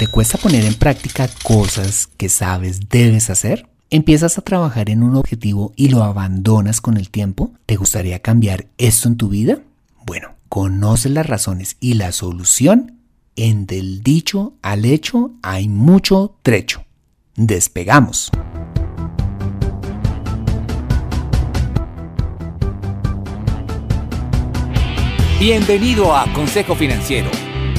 ¿Te cuesta poner en práctica cosas que sabes debes hacer? ¿Empiezas a trabajar en un objetivo y lo abandonas con el tiempo? ¿Te gustaría cambiar esto en tu vida? Bueno, conoces las razones y la solución. En del dicho al hecho hay mucho trecho. Despegamos. Bienvenido a Consejo Financiero,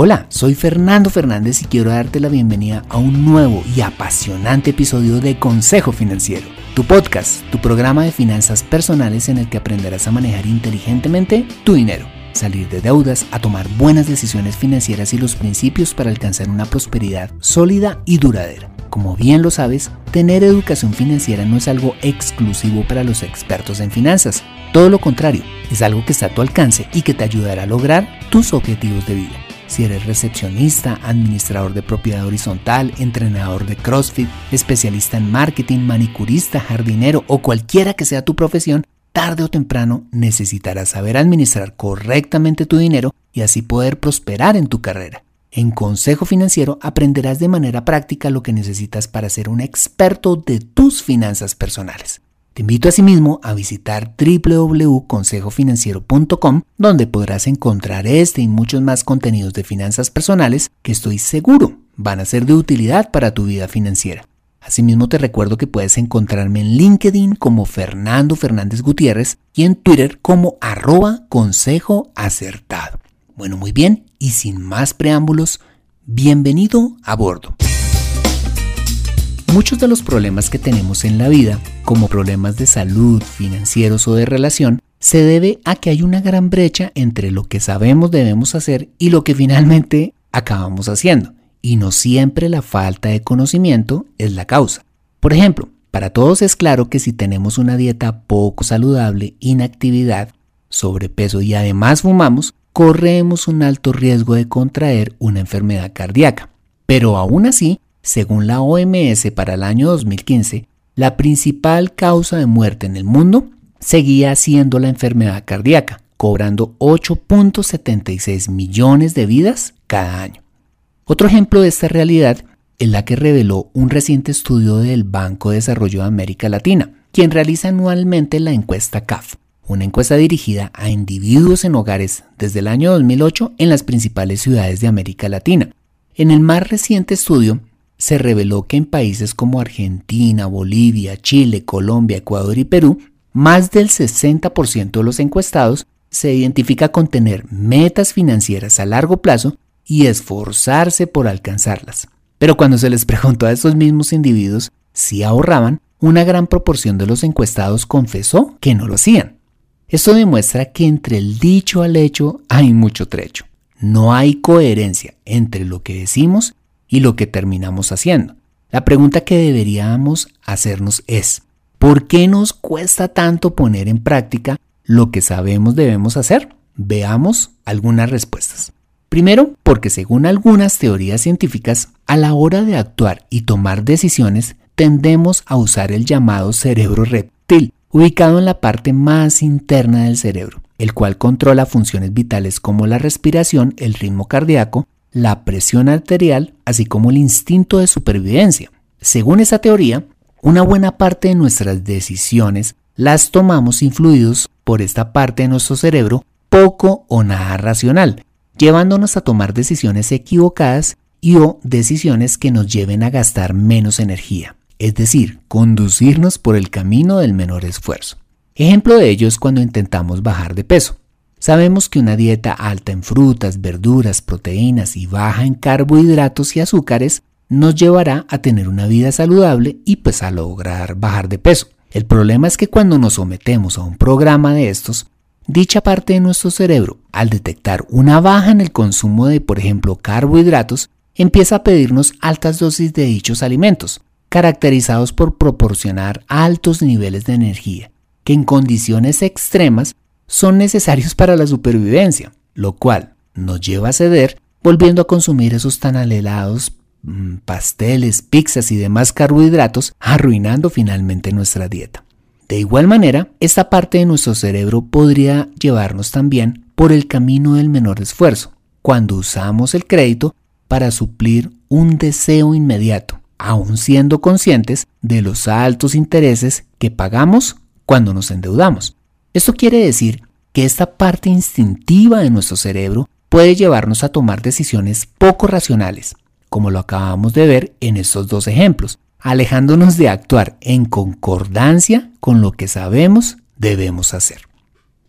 Hola, soy Fernando Fernández y quiero darte la bienvenida a un nuevo y apasionante episodio de Consejo Financiero, tu podcast, tu programa de finanzas personales en el que aprenderás a manejar inteligentemente tu dinero, salir de deudas, a tomar buenas decisiones financieras y los principios para alcanzar una prosperidad sólida y duradera. Como bien lo sabes, tener educación financiera no es algo exclusivo para los expertos en finanzas. Todo lo contrario, es algo que está a tu alcance y que te ayudará a lograr tus objetivos de vida. Si eres recepcionista, administrador de propiedad horizontal, entrenador de CrossFit, especialista en marketing, manicurista, jardinero o cualquiera que sea tu profesión, tarde o temprano necesitarás saber administrar correctamente tu dinero y así poder prosperar en tu carrera. En Consejo Financiero aprenderás de manera práctica lo que necesitas para ser un experto de tus finanzas personales. Te invito asimismo a visitar www.consejofinanciero.com donde podrás encontrar este y muchos más contenidos de finanzas personales que estoy seguro van a ser de utilidad para tu vida financiera. Asimismo te recuerdo que puedes encontrarme en LinkedIn como Fernando Fernández Gutiérrez y en Twitter como arroba consejo acertado. Bueno, muy bien, y sin más preámbulos, bienvenido a bordo. Muchos de los problemas que tenemos en la vida, como problemas de salud, financieros o de relación, se debe a que hay una gran brecha entre lo que sabemos debemos hacer y lo que finalmente acabamos haciendo. Y no siempre la falta de conocimiento es la causa. Por ejemplo, para todos es claro que si tenemos una dieta poco saludable, inactividad, sobrepeso y además fumamos, corremos un alto riesgo de contraer una enfermedad cardíaca. Pero aún así, según la OMS para el año 2015, la principal causa de muerte en el mundo seguía siendo la enfermedad cardíaca, cobrando 8.76 millones de vidas cada año. Otro ejemplo de esta realidad es la que reveló un reciente estudio del Banco de Desarrollo de América Latina, quien realiza anualmente la encuesta CAF, una encuesta dirigida a individuos en hogares desde el año 2008 en las principales ciudades de América Latina. En el más reciente estudio, se reveló que en países como Argentina, Bolivia, Chile, Colombia, Ecuador y Perú, más del 60% de los encuestados se identifica con tener metas financieras a largo plazo y esforzarse por alcanzarlas. Pero cuando se les preguntó a estos mismos individuos si ahorraban, una gran proporción de los encuestados confesó que no lo hacían. Esto demuestra que entre el dicho al hecho hay mucho trecho. No hay coherencia entre lo que decimos y lo que terminamos haciendo. La pregunta que deberíamos hacernos es, ¿por qué nos cuesta tanto poner en práctica lo que sabemos debemos hacer? Veamos algunas respuestas. Primero, porque según algunas teorías científicas, a la hora de actuar y tomar decisiones, tendemos a usar el llamado cerebro reptil, ubicado en la parte más interna del cerebro, el cual controla funciones vitales como la respiración, el ritmo cardíaco, la presión arterial, así como el instinto de supervivencia. Según esa teoría, una buena parte de nuestras decisiones las tomamos influidos por esta parte de nuestro cerebro poco o nada racional, llevándonos a tomar decisiones equivocadas y o decisiones que nos lleven a gastar menos energía es decir, conducirnos por el camino del menor esfuerzo. Ejemplo de ello es cuando intentamos bajar de peso. Sabemos que una dieta alta en frutas, verduras, proteínas y baja en carbohidratos y azúcares nos llevará a tener una vida saludable y pues a lograr bajar de peso. El problema es que cuando nos sometemos a un programa de estos, dicha parte de nuestro cerebro, al detectar una baja en el consumo de, por ejemplo, carbohidratos, empieza a pedirnos altas dosis de dichos alimentos, caracterizados por proporcionar altos niveles de energía, que en condiciones extremas son necesarios para la supervivencia, lo cual nos lleva a ceder volviendo a consumir esos tan anhelados mm, pasteles, pizzas y demás carbohidratos, arruinando finalmente nuestra dieta. De igual manera, esta parte de nuestro cerebro podría llevarnos también por el camino del menor esfuerzo, cuando usamos el crédito para suplir un deseo inmediato, aun siendo conscientes de los altos intereses que pagamos cuando nos endeudamos. Esto quiere decir que esta parte instintiva de nuestro cerebro puede llevarnos a tomar decisiones poco racionales, como lo acabamos de ver en estos dos ejemplos, alejándonos de actuar en concordancia con lo que sabemos debemos hacer.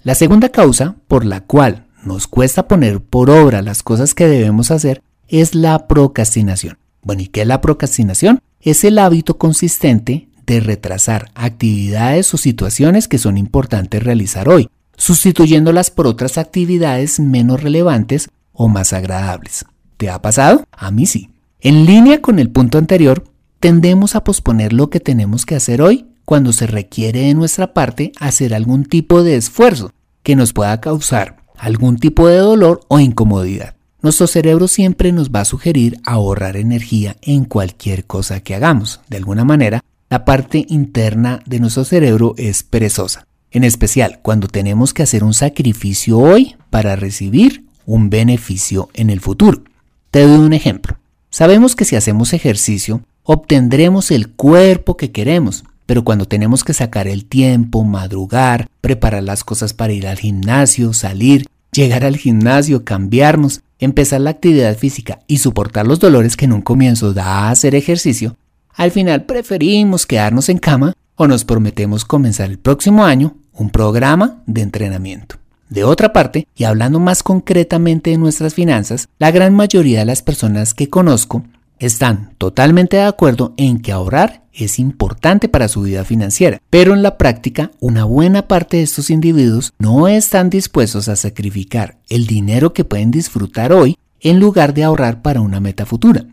La segunda causa por la cual nos cuesta poner por obra las cosas que debemos hacer es la procrastinación. Bueno, ¿y qué es la procrastinación? Es el hábito consistente de retrasar actividades o situaciones que son importantes realizar hoy, sustituyéndolas por otras actividades menos relevantes o más agradables. ¿Te ha pasado? A mí sí. En línea con el punto anterior, tendemos a posponer lo que tenemos que hacer hoy cuando se requiere de nuestra parte hacer algún tipo de esfuerzo que nos pueda causar algún tipo de dolor o incomodidad. Nuestro cerebro siempre nos va a sugerir ahorrar energía en cualquier cosa que hagamos. De alguna manera, la parte interna de nuestro cerebro es perezosa en especial cuando tenemos que hacer un sacrificio hoy para recibir un beneficio en el futuro. Te doy un ejemplo. Sabemos que si hacemos ejercicio obtendremos el cuerpo que queremos, pero cuando tenemos que sacar el tiempo, madrugar, preparar las cosas para ir al gimnasio, salir, llegar al gimnasio, cambiarnos, empezar la actividad física y soportar los dolores que en un comienzo da a hacer ejercicio, al final preferimos quedarnos en cama o nos prometemos comenzar el próximo año un programa de entrenamiento. De otra parte, y hablando más concretamente de nuestras finanzas, la gran mayoría de las personas que conozco están totalmente de acuerdo en que ahorrar es importante para su vida financiera, pero en la práctica una buena parte de estos individuos no están dispuestos a sacrificar el dinero que pueden disfrutar hoy en lugar de ahorrar para una meta futura.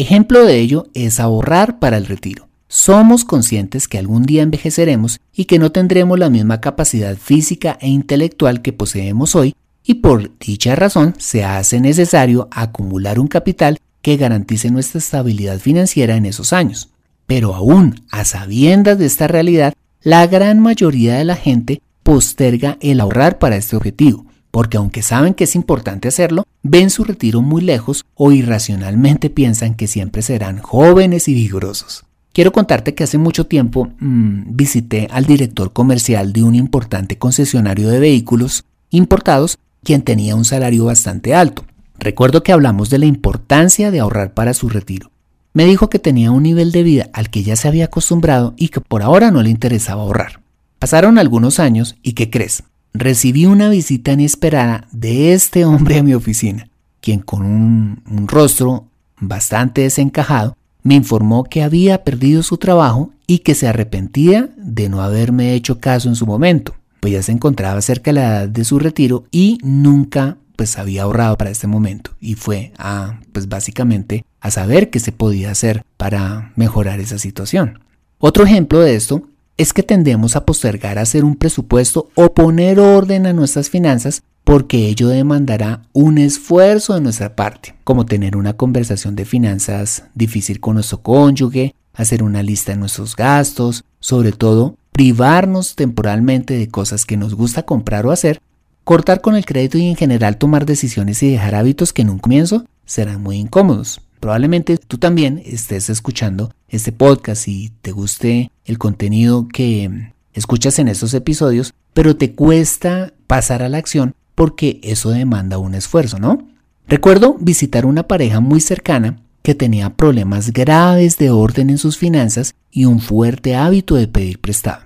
Ejemplo de ello es ahorrar para el retiro. Somos conscientes que algún día envejeceremos y que no tendremos la misma capacidad física e intelectual que poseemos hoy y por dicha razón se hace necesario acumular un capital que garantice nuestra estabilidad financiera en esos años. Pero aún a sabiendas de esta realidad, la gran mayoría de la gente posterga el ahorrar para este objetivo, porque aunque saben que es importante hacerlo, ven su retiro muy lejos o irracionalmente piensan que siempre serán jóvenes y vigorosos. Quiero contarte que hace mucho tiempo mm, visité al director comercial de un importante concesionario de vehículos importados, quien tenía un salario bastante alto. Recuerdo que hablamos de la importancia de ahorrar para su retiro. Me dijo que tenía un nivel de vida al que ya se había acostumbrado y que por ahora no le interesaba ahorrar. Pasaron algunos años y ¿qué crees? Recibí una visita inesperada de este hombre a mi oficina, quien con un, rostro bastante desencajado me informó que había perdido su trabajo y que se arrepentía de no haberme hecho caso en su momento, pues ya se encontraba cerca de la edad de su retiro y nunca pues había ahorrado para este momento y fue a pues básicamente a saber qué se podía hacer para mejorar esa situación. Otro ejemplo de esto es que tendemos a postergar hacer un presupuesto o poner orden a nuestras finanzas porque ello demandará un esfuerzo de nuestra parte, como tener una conversación de finanzas difícil con nuestro cónyuge, hacer una lista de nuestros gastos, sobre todo privarnos temporalmente de cosas que nos gusta comprar o hacer, cortar con el crédito y en general tomar decisiones y dejar hábitos que en un comienzo serán muy incómodos. Probablemente tú también estés escuchando este podcast y te guste el contenido que escuchas en estos episodios, pero te cuesta pasar a la acción porque eso demanda un esfuerzo, ¿no? Recuerdo visitar una pareja muy cercana que tenía problemas graves de orden en sus finanzas y un fuerte hábito de pedir prestado.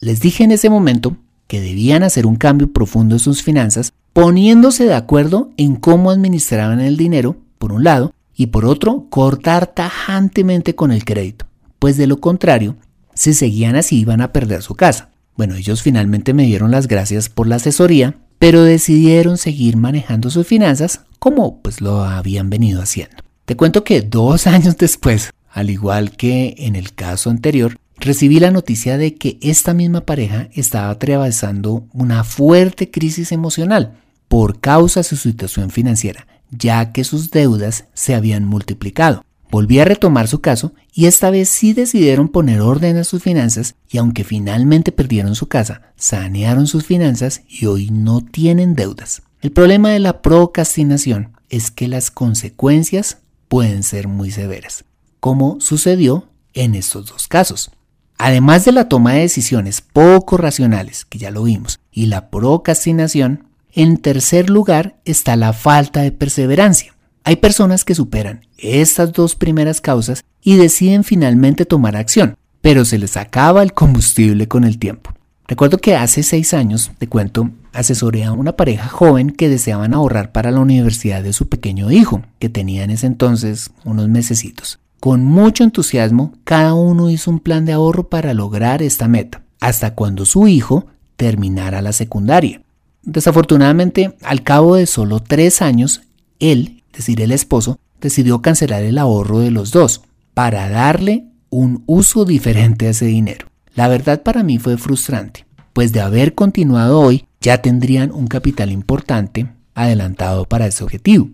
Les dije en ese momento que debían hacer un cambio profundo en sus finanzas, poniéndose de acuerdo en cómo administraban el dinero, por un lado, y por otro, cortar tajantemente con el crédito, pues de lo contrario, si seguían así iban a perder su casa. Bueno, ellos finalmente me dieron las gracias por la asesoría, pero decidieron seguir manejando sus finanzas como pues lo habían venido haciendo. Te cuento que dos años después, al igual que en el caso anterior, recibí la noticia de que esta misma pareja estaba atravesando una fuerte crisis emocional por causa de su situación financiera, ya que sus deudas se habían multiplicado. Volví a retomar su caso y esta vez sí decidieron poner orden a sus finanzas y aunque finalmente perdieron su casa, sanearon sus finanzas y hoy no tienen deudas. El problema de la procrastinación es que las consecuencias pueden ser muy severas, como sucedió en estos dos casos. Además de la toma de decisiones poco racionales, que ya lo vimos, y la procrastinación, en tercer lugar está la falta de perseverancia. Hay personas que superan estas dos primeras causas y deciden finalmente tomar acción, pero se les acaba el combustible con el tiempo. Recuerdo que hace seis años, te cuento, asesoré a una pareja joven que deseaban ahorrar para la universidad de su pequeño hijo, que tenía en ese entonces unos mesecitos. Con mucho entusiasmo, cada uno hizo un plan de ahorro para lograr esta meta, hasta cuando su hijo terminara la secundaria. Desafortunadamente, al cabo de solo tres años, él, es decir, el esposo, decidió cancelar el ahorro de los dos para darle un uso diferente a ese dinero. La verdad para mí fue frustrante, pues de haber continuado hoy ya tendrían un capital importante adelantado para ese objetivo.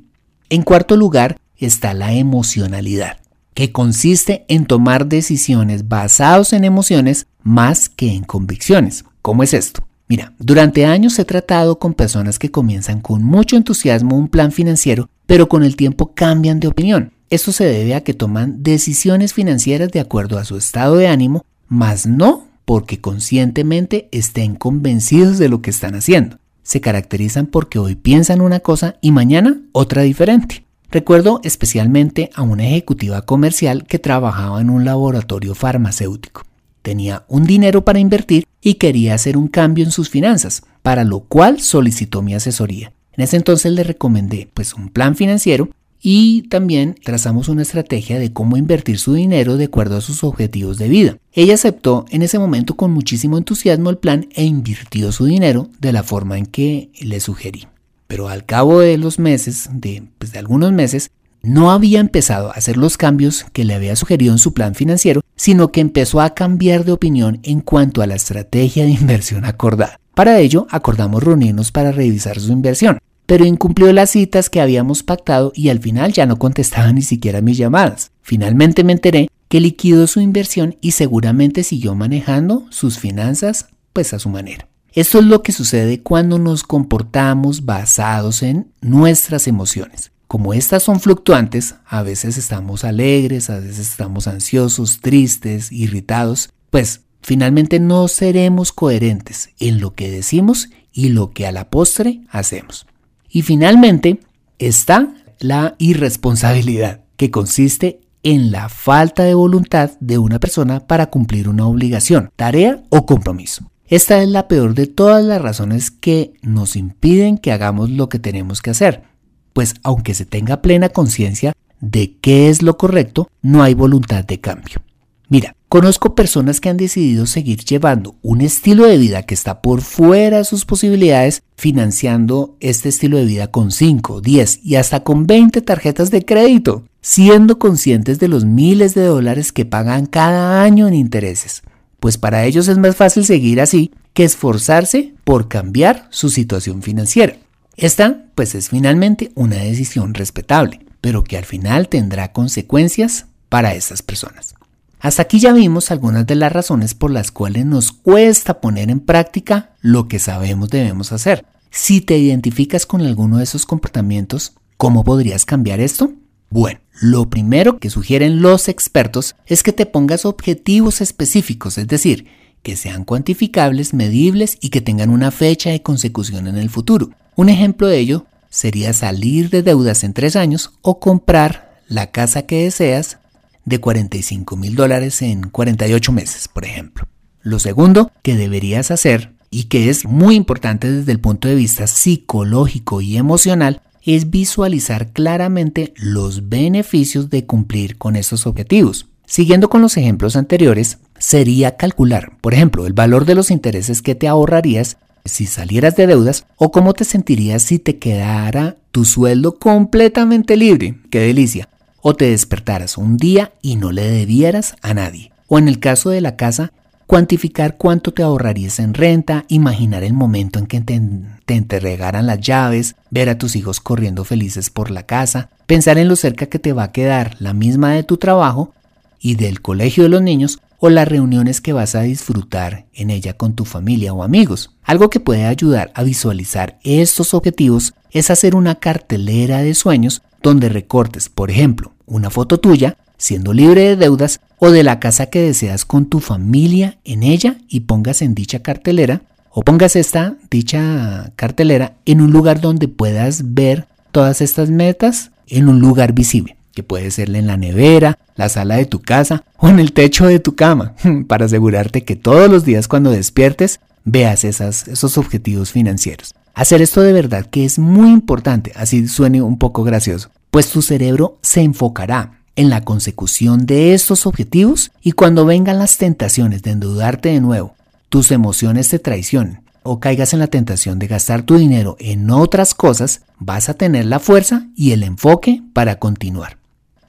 En cuarto lugar está la emocionalidad, que consiste en tomar decisiones basadas en emociones más que en convicciones. ¿Cómo es esto? Mira, durante años he tratado con personas que comienzan con mucho entusiasmo un plan financiero, pero con el tiempo cambian de opinión. Esto se debe a que toman decisiones financieras de acuerdo a su estado de ánimo, mas no porque conscientemente estén convencidos de lo que están haciendo. Se caracterizan porque hoy piensan una cosa y mañana otra diferente. Recuerdo especialmente a una ejecutiva comercial que trabajaba en un laboratorio farmacéutico tenía un dinero para invertir y quería hacer un cambio en sus finanzas, para lo cual solicitó mi asesoría. En ese entonces le recomendé pues un plan financiero y también trazamos una estrategia de cómo invertir su dinero de acuerdo a sus objetivos de vida. Ella aceptó en ese momento con muchísimo entusiasmo el plan e invirtió su dinero de la forma en que le sugerí. Pero al cabo de los meses, de, pues de algunos meses, no había empezado a hacer los cambios que le había sugerido en su plan financiero, sino que empezó a cambiar de opinión en cuanto a la estrategia de inversión acordada. Para ello, acordamos reunirnos para revisar su inversión, pero incumplió las citas que habíamos pactado y al final ya no contestaba ni siquiera mis llamadas. Finalmente me enteré que liquidó su inversión y seguramente siguió manejando sus finanzas pues a su manera. Esto es lo que sucede cuando nos comportamos basados en nuestras emociones. Como estas son fluctuantes, a veces estamos alegres, a veces estamos ansiosos, tristes, irritados, pues finalmente no seremos coherentes en lo que decimos y lo que a la postre hacemos. Y finalmente está la irresponsabilidad, que consiste en la falta de voluntad de una persona para cumplir una obligación, tarea o compromiso. Esta es la peor de todas las razones que nos impiden que hagamos lo que tenemos que hacer pues aunque se tenga plena conciencia de qué es lo correcto, no hay voluntad de cambio. Mira, conozco personas que han decidido seguir llevando un estilo de vida que está por fuera de sus posibilidades, financiando este estilo de vida con 5, 10 y hasta con 20 tarjetas de crédito, siendo conscientes de los miles de dólares que pagan cada año en intereses. Pues para ellos es más fácil seguir así que esforzarse por cambiar su situación financiera. Esta, pues es finalmente una decisión respetable, pero que al final tendrá consecuencias para esas personas. Hasta aquí ya vimos algunas de las razones por las cuales nos cuesta poner en práctica lo que sabemos debemos hacer. Si te identificas con alguno de esos comportamientos, ¿cómo podrías cambiar esto? Bueno, lo primero que sugieren los expertos es que te pongas objetivos específicos, es decir, que sean cuantificables, medibles y que tengan una fecha de consecución en el futuro. Un ejemplo de ello sería salir de deudas en tres años o comprar la casa que deseas de 45 mil dólares en 48 meses, por ejemplo. Lo segundo que deberías hacer y que es muy importante desde el punto de vista psicológico y emocional es visualizar claramente los beneficios de cumplir con esos objetivos. Siguiendo con los ejemplos anteriores, sería calcular, por ejemplo, el valor de los intereses que te ahorrarías si salieras de deudas o cómo te sentirías si te quedara tu sueldo completamente libre. ¡Qué delicia! O te despertaras un día y no le debieras a nadie. O en el caso de la casa, cuantificar cuánto te ahorrarías en renta, imaginar el momento en que te, te, entregaran las llaves, ver a tus hijos corriendo felices por la casa, pensar en lo cerca que te va a quedar la misma de tu trabajo y del colegio de los niños o las reuniones que vas a disfrutar en ella con tu familia o amigos. Algo que puede ayudar a visualizar estos objetivos es hacer una cartelera de sueños donde recortes, por ejemplo, una foto tuya siendo libre de deudas o de la casa que deseas con tu familia en ella y pongas en dicha cartelera o pongas esta dicha cartelera en un lugar donde puedas ver todas estas metas en un lugar visible que puede ser en la nevera, la sala de tu casa o en el techo de tu cama, para asegurarte que todos los días cuando despiertes veas esos objetivos financieros. Hacer esto de verdad que es muy importante, así suene un poco gracioso, pues tu cerebro se enfocará en la consecución de estos objetivos y cuando vengan las tentaciones de endeudarte de nuevo, tus emociones te traicionen o caigas en la tentación de gastar tu dinero en otras cosas, vas a tener la fuerza y el enfoque para continuar.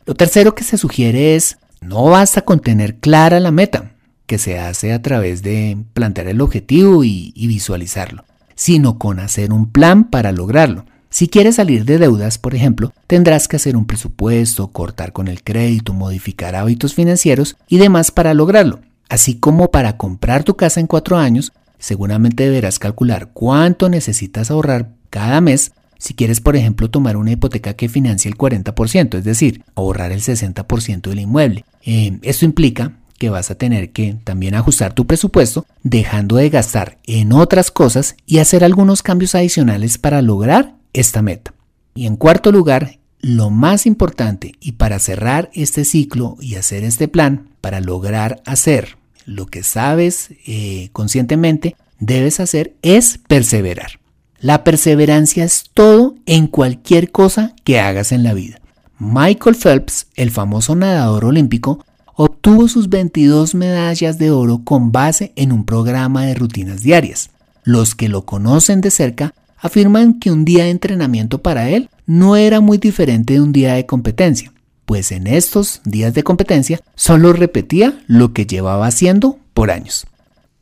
Lo tercero que se sugiere es, no basta con tener clara la meta, que se hace a través de plantear el objetivo y, y visualizarlo, sino con hacer un plan para lograrlo. Si quieres salir de deudas, por ejemplo, tendrás que hacer un presupuesto, cortar con el crédito, modificar hábitos financieros y demás para lograrlo. Así como para comprar tu casa en cuatro años, seguramente deberás calcular cuánto necesitas ahorrar cada mes si quieres, por ejemplo, tomar una hipoteca que financie el 40%, es decir, ahorrar el 60% del inmueble. Eh, esto implica que vas a tener que también ajustar tu presupuesto, dejando de gastar en otras cosas y hacer algunos cambios adicionales para lograr esta meta. Y en cuarto lugar, lo más importante y para cerrar este ciclo y hacer este plan, para lograr hacer lo que sabes eh, conscientemente, debes hacer es perseverar. La perseverancia es todo en cualquier cosa que hagas en la vida. Michael Phelps, el famoso nadador olímpico, obtuvo sus 22 medallas de oro con base en un programa de rutinas diarias. Los que lo conocen de cerca afirman que un día de entrenamiento para él no era muy diferente de un día de competencia, pues en estos días de competencia solo repetía lo que llevaba haciendo por años.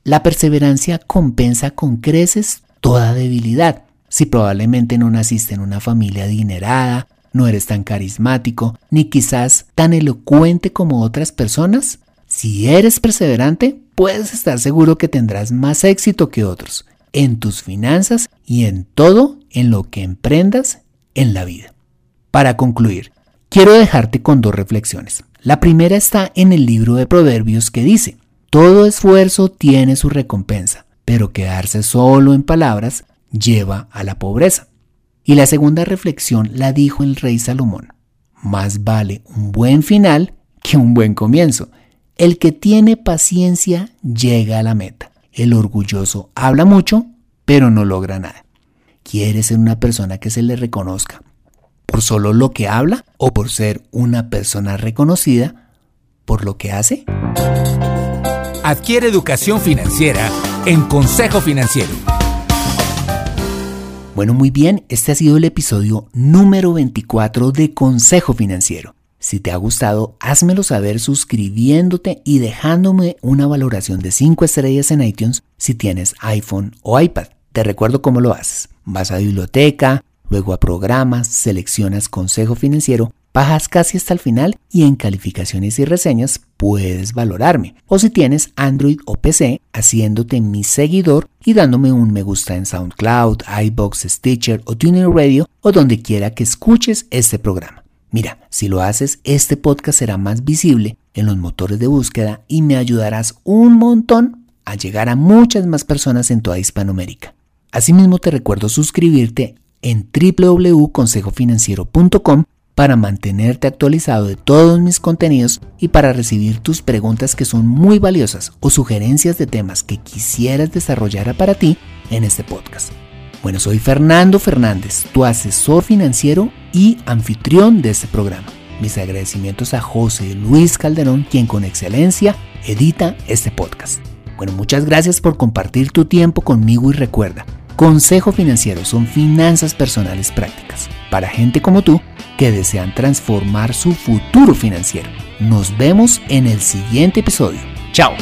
La perseverancia compensa con creces toda debilidad. Si probablemente no naciste en una familia adinerada, no eres tan carismático, ni quizás tan elocuente como otras personas, si eres perseverante, puedes estar seguro que tendrás más éxito que otros en tus finanzas y en todo en lo que emprendas en la vida. Para concluir, quiero dejarte con dos reflexiones. La primera está en el libro de Proverbios que dice, todo esfuerzo tiene su recompensa pero quedarse solo en palabras lleva a la pobreza. Y la segunda reflexión la dijo el rey Salomón. Más vale un buen final que un buen comienzo. El que tiene paciencia llega a la meta. El orgulloso habla mucho, pero no logra nada. ¿Quiere ser una persona que se le reconozca por solo lo que habla o por ser una persona reconocida por lo que hace? Adquiere educación financiera en Consejo Financiero. Bueno, muy bien, este ha sido el episodio número 24 de Consejo Financiero. Si te ha gustado, házmelo saber suscribiéndote y dejándome una valoración de 5 estrellas en iTunes si tienes iPhone o iPad. Te recuerdo cómo lo haces. Vas a biblioteca, luego a programas, seleccionas Consejo Financiero bajas casi hasta el final y en calificaciones y reseñas puedes valorarme. O si tienes Android o PC, haciéndote mi seguidor y dándome un me gusta en SoundCloud, iBox, Stitcher o TuneIn Radio o donde quiera que escuches este programa. Mira, si lo haces, este podcast será más visible en los motores de búsqueda y me ayudarás un montón a llegar a muchas más personas en toda Hispanoamérica. Asimismo te recuerdo suscribirte en www.consejofinanciero.com para mantenerte actualizado de todos mis contenidos y para recibir tus preguntas que son muy valiosas o sugerencias de temas que quisieras desarrollar para ti en este podcast. Bueno, soy Fernando Fernández, tu asesor financiero y anfitrión de este programa. Mis agradecimientos a José Luis Calderón, quien con excelencia edita este podcast. Bueno, muchas gracias por compartir tu tiempo conmigo y recuerda, Consejo Financiero son finanzas personales prácticas para gente como tú que desean transformar su futuro financiero. Nos vemos en el siguiente episodio. Chao.